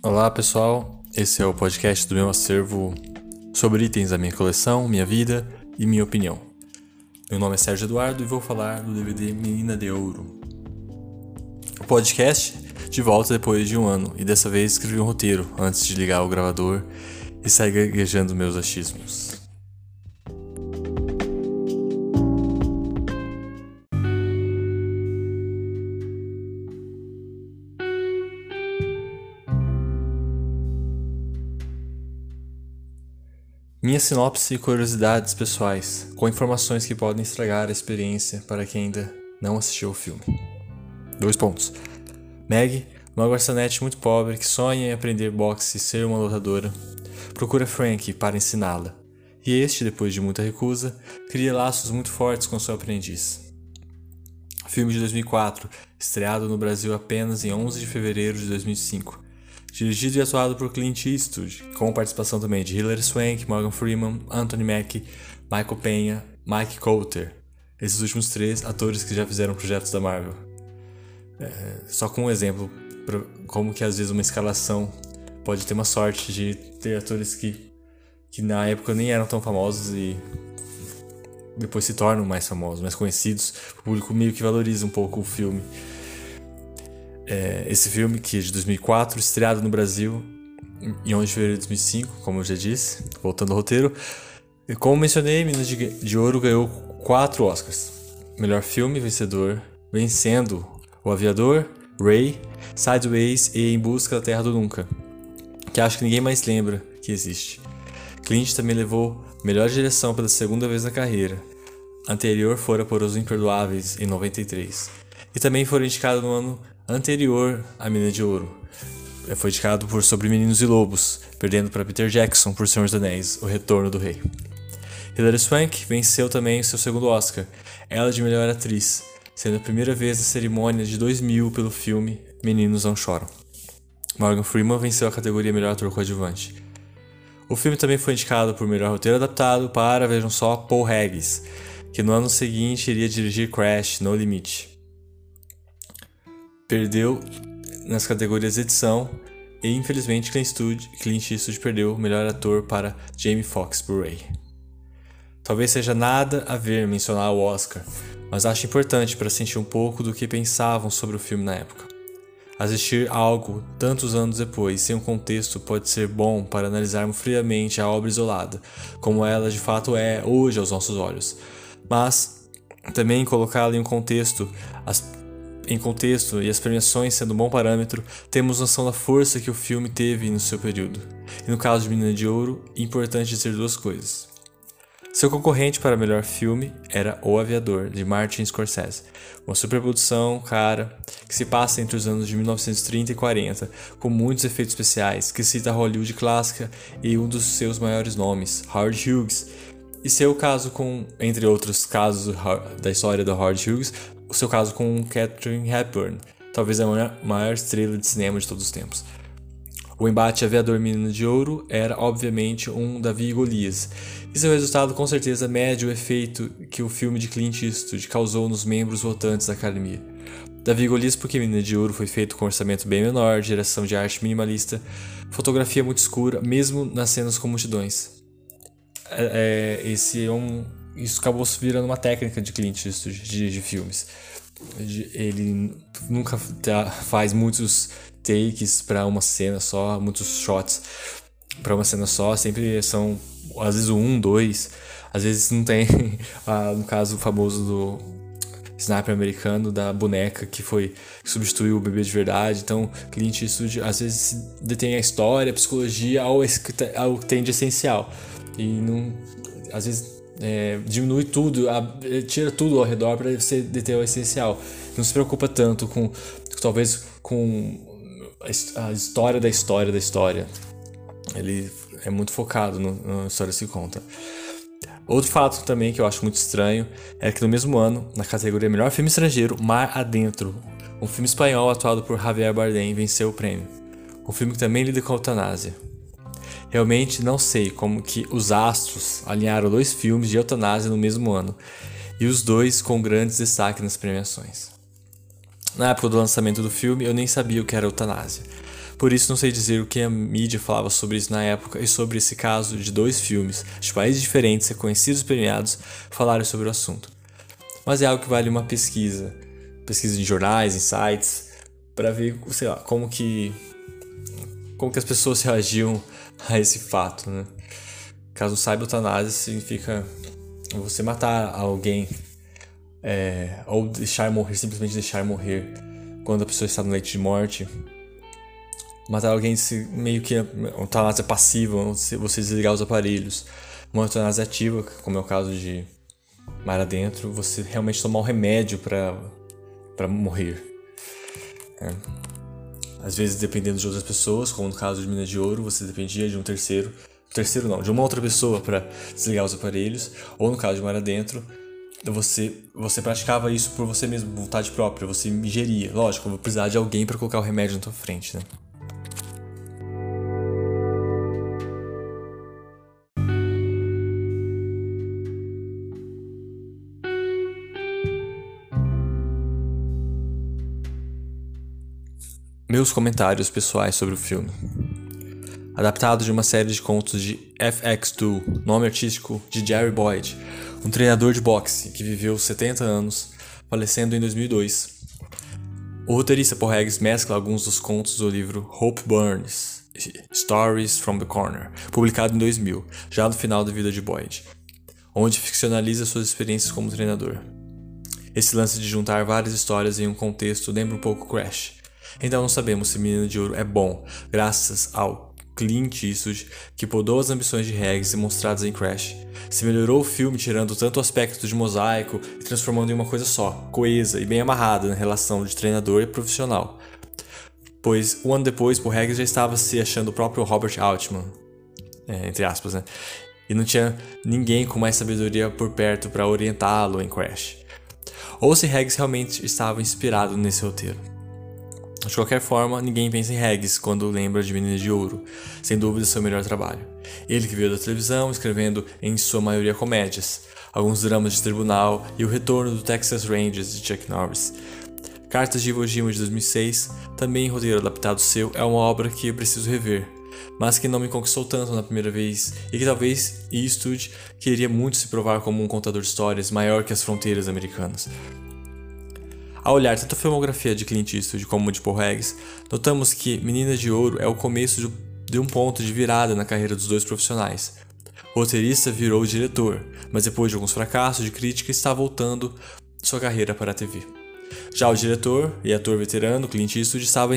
Olá pessoal, esse é o podcast do meu acervo sobre itens da minha coleção, minha vida e minha opinião. Meu nome é Sérgio Eduardo e vou falar do DVD Menina de Ouro. O podcast de volta depois de um ano e dessa vez escrevi um roteiro antes de ligar o gravador e sair gaguejando meus achismos. Minha sinopse e curiosidades pessoais, com informações que podem estragar a experiência para quem ainda não assistiu o filme. Dois pontos. Meg, uma garçonete muito pobre que sonha em aprender boxe e ser uma lutadora, procura Frank para ensiná-la, e este, depois de muita recusa, cria laços muito fortes com seu aprendiz. Filme de 2004, estreado no Brasil apenas em 11 de fevereiro de 2005 Dirigido e atuado por Clint Eastwood, com participação também de Hilary Swank, Morgan Freeman, Anthony Mackie, Michael Penha, Mike Coulter. Esses últimos três atores que já fizeram projetos da Marvel. É, só com um exemplo, como que às vezes uma escalação pode ter uma sorte de ter atores que, que na época nem eram tão famosos e depois se tornam mais famosos, mais conhecidos. O público meio que valoriza um pouco o filme é, esse filme, que é de 2004, estreado no Brasil em 11 de fevereiro de 2005, como eu já disse, voltando ao roteiro. E como mencionei, Minas de, de Ouro ganhou quatro Oscars. Melhor filme vencedor, vencendo O Aviador, Ray, Sideways e Em Busca da Terra do Nunca, que acho que ninguém mais lembra que existe. Clint também levou melhor direção pela segunda vez na carreira. Anterior fora por Os Imperdoáveis, em 93. E também foi indicado no ano anterior à Mina de Ouro. É, foi indicado por Sobre Meninos e Lobos, perdendo para Peter Jackson por Senhor dos Anéis, O Retorno do Rei. Hilary Swank venceu também seu segundo Oscar, ela de melhor atriz, sendo a primeira vez na cerimônia de 2000 pelo filme Meninos Não Choram. Morgan Freeman venceu a categoria Melhor Ator Coadjuvante. O filme também foi indicado por melhor roteiro adaptado para, vejam só, Paul Haggis, que no ano seguinte iria dirigir Crash No Limite perdeu nas categorias edição e infelizmente Clint Eastwood, Clint Eastwood perdeu o melhor ator para Jamie Foxx por Ray. Talvez seja nada a ver mencionar o Oscar, mas acho importante para sentir um pouco do que pensavam sobre o filme na época. Assistir algo tantos anos depois, sem um contexto, pode ser bom para analisarmos friamente a obra isolada, como ela de fato é hoje aos nossos olhos. Mas também colocá-la em um contexto, as em contexto e as premiações sendo um bom parâmetro, temos noção da força que o filme teve no seu período. E no caso de Menina de Ouro, importante dizer duas coisas. Seu concorrente para melhor filme era O Aviador, de Martin Scorsese, uma superprodução cara que se passa entre os anos de 1930 e 40, com muitos efeitos especiais, que cita a Hollywood clássica e um dos seus maiores nomes, Howard Hughes, e seu caso com, entre outros casos da história do Howard Hughes, o seu caso com Catherine Hepburn, talvez a maior estrela de cinema de todos os tempos. O embate Aviador Menino de Ouro era, obviamente, um Davi e Golias, e seu resultado com certeza mede o efeito que o filme de Clint Eastwood causou nos membros votantes da academia. Davi e Golias porque Menino de Ouro foi feito com um orçamento bem menor, direção de arte minimalista, fotografia muito escura, mesmo nas cenas com multidões. É, é, esse é um, isso acabou virando uma técnica de Clint Eastwood de, de filmes. Ele nunca faz muitos takes para uma cena só, muitos shots para uma cena só, sempre são às vezes um, dois, às vezes não tem, ah, no caso famoso do sniper americano da boneca que foi que substituiu o bebê de verdade. Então, Clint Eastwood às vezes detém a história, a psicologia ao, ao que tem de essencial. E não às vezes é, diminui tudo, a, tira tudo ao redor para você deter o essencial. Não se preocupa tanto com, talvez, com a história da história da história. Ele é muito focado na história que se conta. Outro fato também que eu acho muito estranho é que no mesmo ano, na categoria Melhor Filme Estrangeiro, Mar Adentro, um filme espanhol atuado por Javier Bardem venceu o prêmio. Um filme que também lida com a eutanásia. Realmente não sei como que os astros alinharam dois filmes de eutanásia no mesmo ano, e os dois com grandes destaques nas premiações. Na época do lançamento do filme, eu nem sabia o que era eutanásia, Por isso não sei dizer o que a mídia falava sobre isso na época e sobre esse caso de dois filmes de países diferentes, reconhecidos e premiados, falarem sobre o assunto. Mas é algo que vale uma pesquisa, pesquisa em jornais, em sites, para ver, sei lá, como que como que as pessoas reagiam a esse fato, né? Caso saiba, eutanásia significa você matar alguém é, ou deixar morrer, simplesmente deixar morrer quando a pessoa está no leite de morte. Matar alguém meio que uma eutanásia passiva, você desligar os aparelhos. Uma eutanásia ativa, como é o caso de mar adentro, você realmente tomar um remédio para morrer. É. Às vezes, dependendo de outras pessoas, como no caso de Mina de Ouro, você dependia de um terceiro terceiro não, de uma outra pessoa para desligar os aparelhos, ou no caso de mar adentro, você você praticava isso por você mesmo, vontade própria, você ingeria. Lógico, vou precisar de alguém para colocar o remédio na tua frente, né? Meus comentários pessoais sobre o filme adaptado de uma série de contos de FX2, nome artístico de Jerry Boyd, um treinador de boxe que viveu 70 anos, falecendo em 2002. O roteirista Paul Haggis mescla alguns dos contos do livro Hope Burns, Stories from the Corner, publicado em 2000, já no final da vida de Boyd, onde ficcionaliza suas experiências como treinador. Esse lance de juntar várias histórias em um contexto lembra um pouco Crash. Então não sabemos se Menina de Ouro é bom, graças ao Clint Eastwood, que podou as ambições de Regis demonstradas em Crash. Se melhorou o filme tirando tanto o aspecto de mosaico e transformando em uma coisa só, coesa e bem amarrada na relação de treinador e profissional. Pois um ano depois, Paul Regis já estava se achando o próprio Robert Altman, é, entre aspas, né? E não tinha ninguém com mais sabedoria por perto para orientá-lo em Crash. Ou se Regis realmente estava inspirado nesse roteiro. De qualquer forma, ninguém pensa em Regis quando lembra de Menina de Ouro, sem dúvida seu melhor trabalho. Ele que veio da televisão, escrevendo em sua maioria comédias, alguns dramas de tribunal e o retorno do Texas Rangers de Chuck Norris. Cartas de Iwo Jima de 2006, também roteiro adaptado seu, é uma obra que eu preciso rever, mas que não me conquistou tanto na primeira vez e que talvez Eastwood queria muito se provar como um contador de histórias maior que as fronteiras americanas. Ao olhar tanto a filmografia de Clint Eastwood como de Paul Haggis, notamos que Menina de Ouro é o começo de um ponto de virada na carreira dos dois profissionais. O roteirista virou diretor, mas depois de alguns fracassos de crítica está voltando sua carreira para a TV. Já o diretor e ator veterano Clint Eastwood estava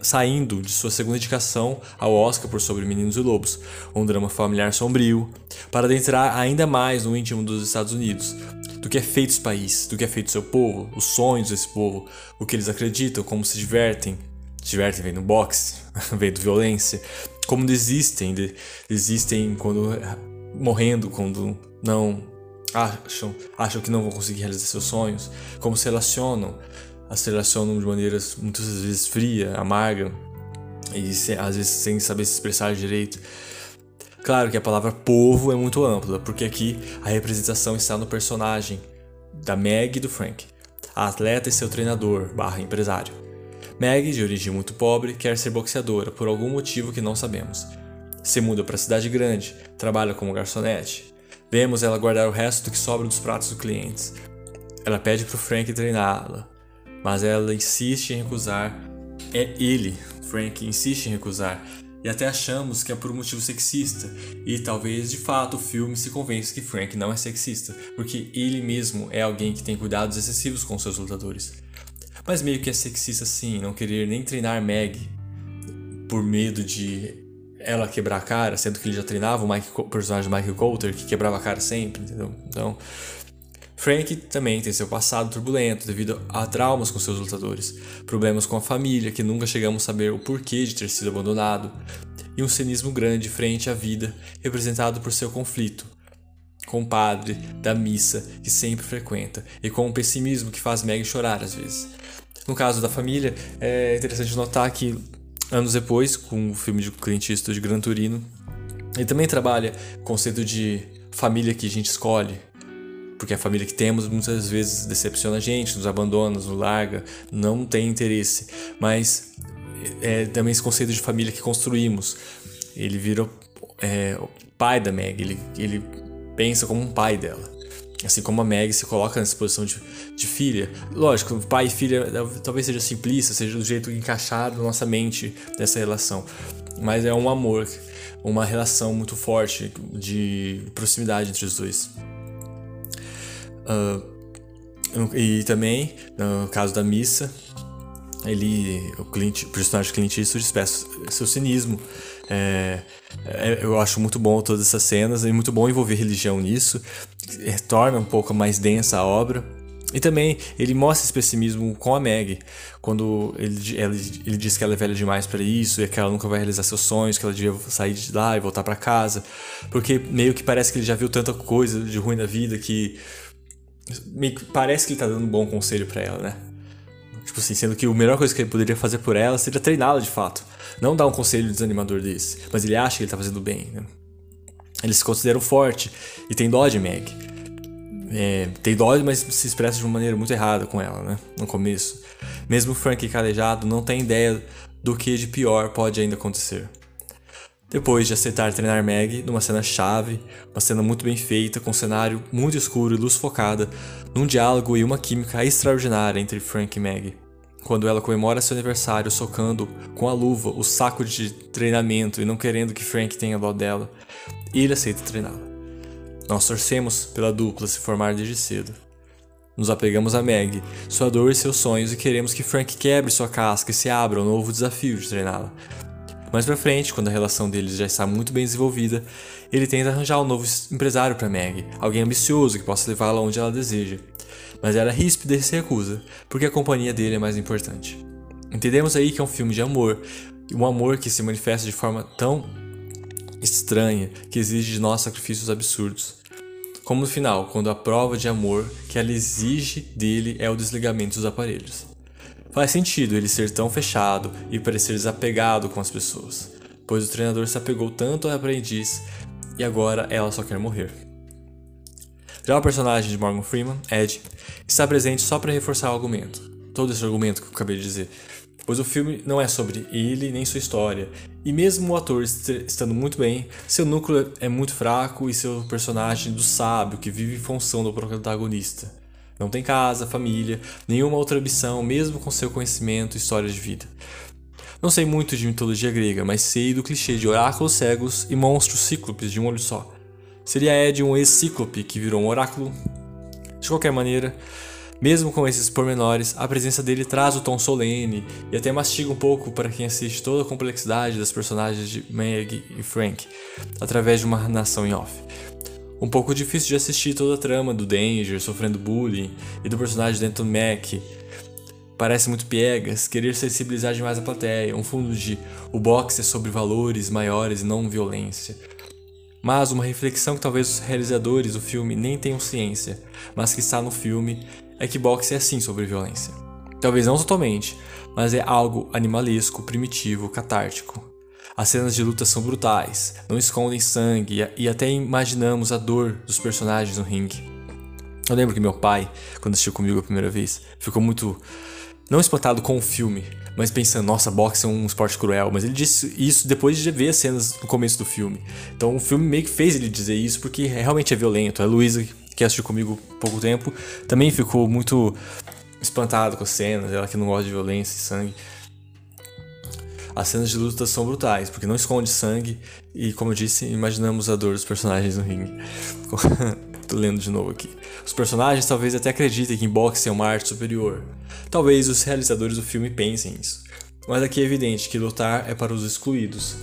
saindo de sua segunda indicação ao Oscar por Sobre Meninos e Lobos, um drama familiar sombrio, para adentrar ainda mais no íntimo dos Estados Unidos, do que é feito esse país, do que é feito seu povo, os sonhos desse povo, o que eles acreditam, como se divertem. Se divertem vendo boxe, vendo violência, como desistem, de, desistem quando morrendo, quando não acham, acham que não vão conseguir realizar seus sonhos, como se relacionam, se relacionam de maneiras muitas vezes fria, amarga e às vezes sem saber se expressar direito. Claro que a palavra povo é muito ampla, porque aqui a representação está no personagem da Meg e do Frank, a atleta e seu treinador barra empresário. Meg, de origem muito pobre, quer ser boxeadora por algum motivo que não sabemos. Se muda para a cidade grande, trabalha como garçonete. Vemos ela guardar o resto do que sobra dos pratos dos clientes. Ela pede para o Frank treiná-la, mas ela insiste em recusar. É ele, Frank, insiste em recusar, e até achamos que é por um motivo sexista, e talvez de fato o filme se convença que Frank não é sexista, porque ele mesmo é alguém que tem cuidados excessivos com seus lutadores. Mas meio que é sexista sim, não querer nem treinar Meg por medo de ela quebrar a cara, sendo que ele já treinava o, Mike, o personagem Michael Coulter, que quebrava a cara sempre, entendeu? Então, Frank também tem seu passado turbulento devido a traumas com seus lutadores, problemas com a família que nunca chegamos a saber o porquê de ter sido abandonado, e um cinismo grande frente à vida representado por seu conflito com o padre da missa que sempre frequenta e com o pessimismo que faz Meg chorar às vezes. No caso da família, é interessante notar que anos depois, com o filme de Clint Eastwood Gran Turino, ele também trabalha o conceito de família que a gente escolhe, porque a família que temos muitas vezes decepciona a gente, nos abandona, nos larga, não tem interesse. Mas é, também esse conceito de família que construímos. Ele vira é, pai da Meg, ele, ele pensa como um pai dela. Assim como a Meg se coloca nessa posição de, de filha. Lógico, pai e filha talvez seja simplista, seja do jeito encaixado na nossa mente dessa relação. Mas é um amor, uma relação muito forte de proximidade entre os dois. Uh, e também, no caso da missa, ele, o, Clint, o personagem Clint Eastwood expressa seu cinismo. É, é, eu acho muito bom todas essas cenas, e muito bom envolver religião nisso, é, torna um pouco mais densa a obra. E também ele mostra esse pessimismo com a Meg, quando ele, ele, ele diz que ela é velha demais para isso e que ela nunca vai realizar seus sonhos, que ela devia sair de lá e voltar para casa, porque meio que parece que ele já viu tanta coisa de ruim na vida que parece que ele tá dando um bom conselho para ela, né? Tipo assim, sendo que a melhor coisa que ele poderia fazer por ela seria treiná-la de fato. Não dar um conselho desanimador desse. Mas ele acha que ele tá fazendo bem, né? Ele se considera forte e tem dó de Meg. É, tem dó, mas se expressa de uma maneira muito errada com ela, né? No começo. Mesmo Frank calejado não tem ideia do que de pior pode ainda acontecer. Depois de aceitar treinar Meg numa cena chave, uma cena muito bem feita, com um cenário muito escuro e luz focada, num diálogo e uma química extraordinária entre Frank e Meg. Quando ela comemora seu aniversário socando com a luva o saco de treinamento e não querendo que Frank tenha dó dela, ele aceita treiná-la. Nós torcemos pela dupla se formar desde cedo. Nos apegamos a Meg, sua dor e seus sonhos e queremos que Frank quebre sua casca e se abra ao novo desafio de treiná-la. Mais pra frente, quando a relação deles já está muito bem desenvolvida, ele tenta arranjar um novo empresário para Meg, alguém ambicioso que possa levá-la onde ela deseja. Mas ela ríspida e se recusa, porque a companhia dele é mais importante. Entendemos aí que é um filme de amor, um amor que se manifesta de forma tão estranha que exige de nós sacrifícios absurdos. Como no final, quando a prova de amor que ela exige dele é o desligamento dos aparelhos. Faz sentido ele ser tão fechado e parecer desapegado com as pessoas, pois o treinador se apegou tanto ao aprendiz e agora ela só quer morrer. Já o personagem de Morgan Freeman, Ed, está presente só para reforçar o argumento, todo esse argumento que eu acabei de dizer, pois o filme não é sobre ele nem sua história, e mesmo o ator estando muito bem, seu núcleo é muito fraco e seu personagem do sábio que vive em função do protagonista. Não tem casa, família, nenhuma outra ambição, mesmo com seu conhecimento e história de vida. Não sei muito de mitologia grega, mas sei do clichê de oráculos cegos e monstros cíclopes de um olho só. Seria Ed um ex-cíclope que virou um oráculo? De qualquer maneira, mesmo com esses pormenores, a presença dele traz o tom solene e até mastiga um pouco para quem assiste toda a complexidade das personagens de Meg e Frank, através de uma nação em off um pouco difícil de assistir toda a trama do Danger sofrendo bullying e do personagem dentro do Mac. Parece muito piegas, querer sensibilizar demais a plateia, um fundo de o boxe é sobre valores maiores e não violência. Mas uma reflexão que talvez os realizadores do filme nem tenham ciência, mas que está no filme, é que boxe é sim sobre violência. Talvez não totalmente, mas é algo animalesco, primitivo, catártico. As cenas de luta são brutais, não escondem sangue e até imaginamos a dor dos personagens no ringue. Eu lembro que meu pai, quando assistiu comigo a primeira vez, ficou muito. não espantado com o filme, mas pensando, nossa, boxe é um esporte cruel. Mas ele disse isso depois de ver as cenas no começo do filme. Então o filme meio que fez ele dizer isso porque realmente é violento. A Luísa, que assistiu comigo há pouco tempo, também ficou muito espantado com as cenas, ela que não gosta de violência e sangue. As cenas de luta são brutais, porque não esconde sangue e, como eu disse, imaginamos a dor dos personagens no ringue. Tô lendo de novo aqui. Os personagens talvez até acreditem que em boxe é uma arte superior. Talvez os realizadores do filme pensem isso. Mas aqui é evidente que lutar é para os excluídos.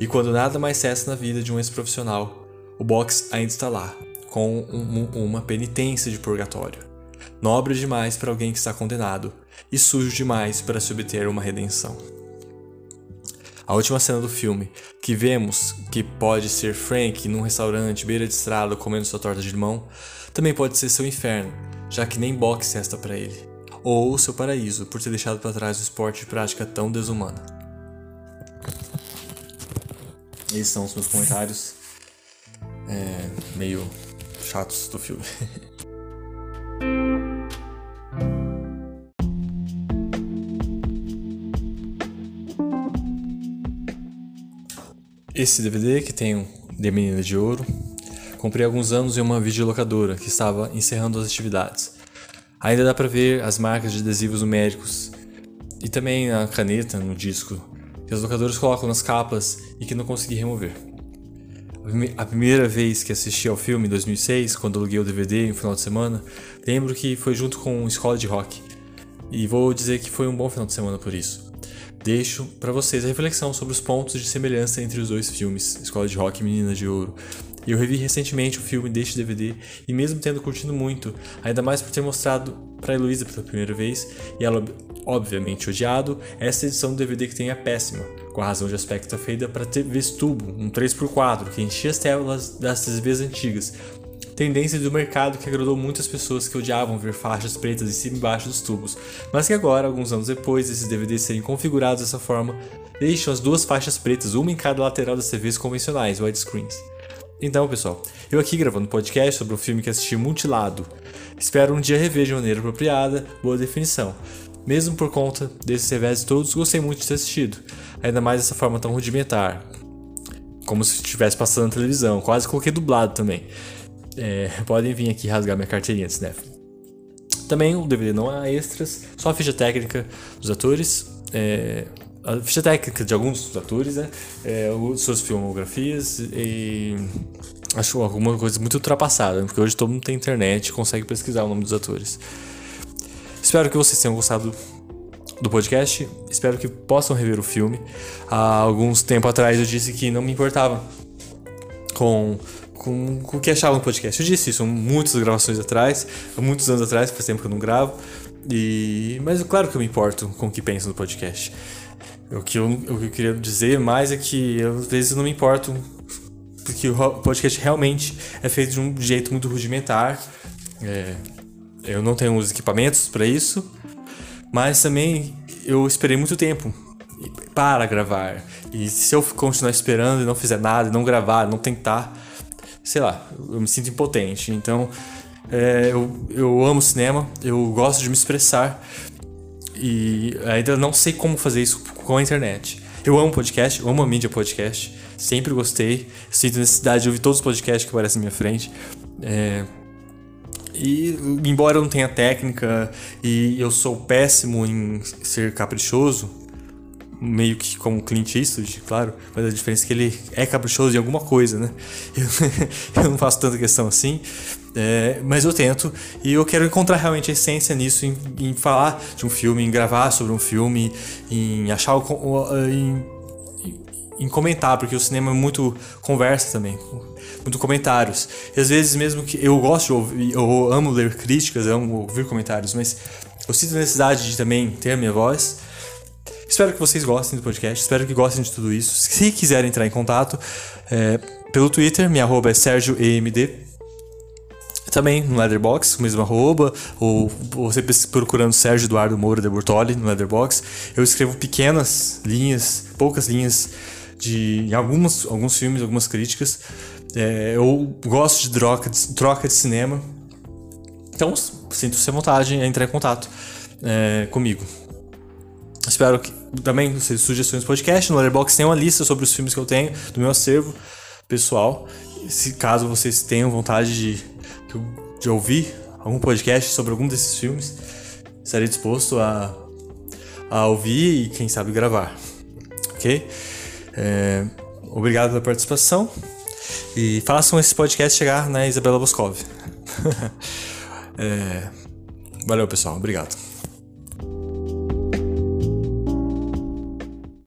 E quando nada mais cessa na vida de um ex-profissional, o boxe ainda está lá, com um, uma penitência de purgatório. Nobre demais para alguém que está condenado, e sujo demais para se obter uma redenção. A última cena do filme, que vemos que pode ser Frank num restaurante beira de estrada comendo sua torta de limão, também pode ser seu inferno, já que nem boxe resta para ele, ou seu paraíso por ter deixado para trás o esporte de prática tão desumana. Esses são os meus comentários é, meio chatos do filme. esse DVD, que tem The Menina de Ouro, comprei alguns anos em uma videolocadora que estava encerrando as atividades. Ainda dá para ver as marcas de adesivos numéricos e também a caneta no disco que os locadores colocam nas capas e que não consegui remover. A primeira vez que assisti ao filme, em 2006, quando aluguei o DVD no final de semana, lembro que foi junto com Escola de Rock. E vou dizer que foi um bom final de semana por isso. Deixo para vocês a reflexão sobre os pontos de semelhança entre os dois filmes, Escola de Rock e Menina de Ouro. Eu revi recentemente o filme deste DVD e mesmo tendo curtido muito, ainda mais por ter mostrado para Heloísa pela primeira vez e ela obviamente odiado, essa edição do DVD que tem é péssima, com a razão de aspecto feita para TVs tubo, um 3x4 que enchia as telas das TVs antigas, tendência do mercado que agradou muitas pessoas que odiavam ver faixas pretas em cima e embaixo dos tubos, mas que agora, alguns anos depois, esses DVDs serem configurados dessa forma, deixam as duas faixas pretas, uma em cada lateral das TVs convencionais, widescreens. Então, pessoal, eu aqui gravando podcast sobre um filme que assisti mutilado. Espero um dia rever de maneira apropriada, boa definição. Mesmo por conta desses revés todos, gostei muito de ter assistido, ainda mais dessa forma tão rudimentar, como se estivesse passando na televisão, quase coloquei dublado também. É, podem vir aqui rasgar minha carteirinha de cinéfilo. Também o DVD não há extras, só a ficha técnica dos atores, é, a ficha técnica de alguns dos atores, né? É, suas filmografias e acho alguma coisa muito ultrapassada, porque hoje todo mundo tem internet e consegue pesquisar o nome dos atores. Espero que vocês tenham gostado do podcast. Espero que possam rever o filme. Há alguns tempo atrás eu disse que não me importava com com, com o que achavam do podcast. Eu disse isso muitas gravações atrás, muitos anos atrás, faz tempo que eu não gravo. E, mas claro que eu me importo com o que pensam do podcast. O que, eu, o que eu queria dizer mais é que eu, às vezes não me importo porque o podcast realmente é feito de um jeito muito rudimentar. É, eu não tenho os equipamentos para isso, mas também eu esperei muito tempo para gravar. E se eu continuar esperando e não fizer nada, não gravar, não tentar, sei lá, eu me sinto impotente. Então, é, eu, eu amo cinema, eu gosto de me expressar e ainda não sei como fazer isso com a internet. Eu amo podcast, eu amo a mídia podcast, sempre gostei, sinto necessidade de ouvir todos os podcasts que aparecem na minha frente. É, e embora eu não tenha técnica e eu sou péssimo em ser caprichoso, meio que como Clint Eastwood, claro, mas a diferença é que ele é caprichoso em alguma coisa, né? Eu, eu não faço tanta questão assim, é, mas eu tento e eu quero encontrar realmente a essência nisso, em, em, falar de um filme, em gravar sobre um filme, em achar o, em, em comentar, porque o cinema é muito conversa também, muito comentários. E às vezes mesmo que eu gosto de ouvir, eu amo ler críticas, eu amo ouvir comentários, mas eu sinto a necessidade de também ter a minha voz Espero que vocês gostem do podcast, espero que gostem de tudo isso. Se quiserem entrar em contato, é, pelo Twitter, minha arroba é SérgioEMD. Também no Leatherbox, com mesmo arroba, ou você procurando Sérgio Eduardo Moura de Bortoli no Leatherbox. Eu escrevo pequenas linhas, poucas linhas de em alguns, alguns filmes, algumas críticas. É, eu gosto de troca, de troca de cinema. Então, sinto-se à vontade em entrar em contato é, comigo. Espero que também sugestões do podcast. No Letterboxd tem uma lista sobre os filmes que eu tenho do meu acervo pessoal. Se caso vocês tenham vontade de, de ouvir algum podcast sobre algum desses filmes, estarei disposto a, a ouvir e quem sabe gravar. Ok? É, obrigado pela participação e façam esse podcast chegar na Isabela Boscov. é, valeu, pessoal. Obrigado.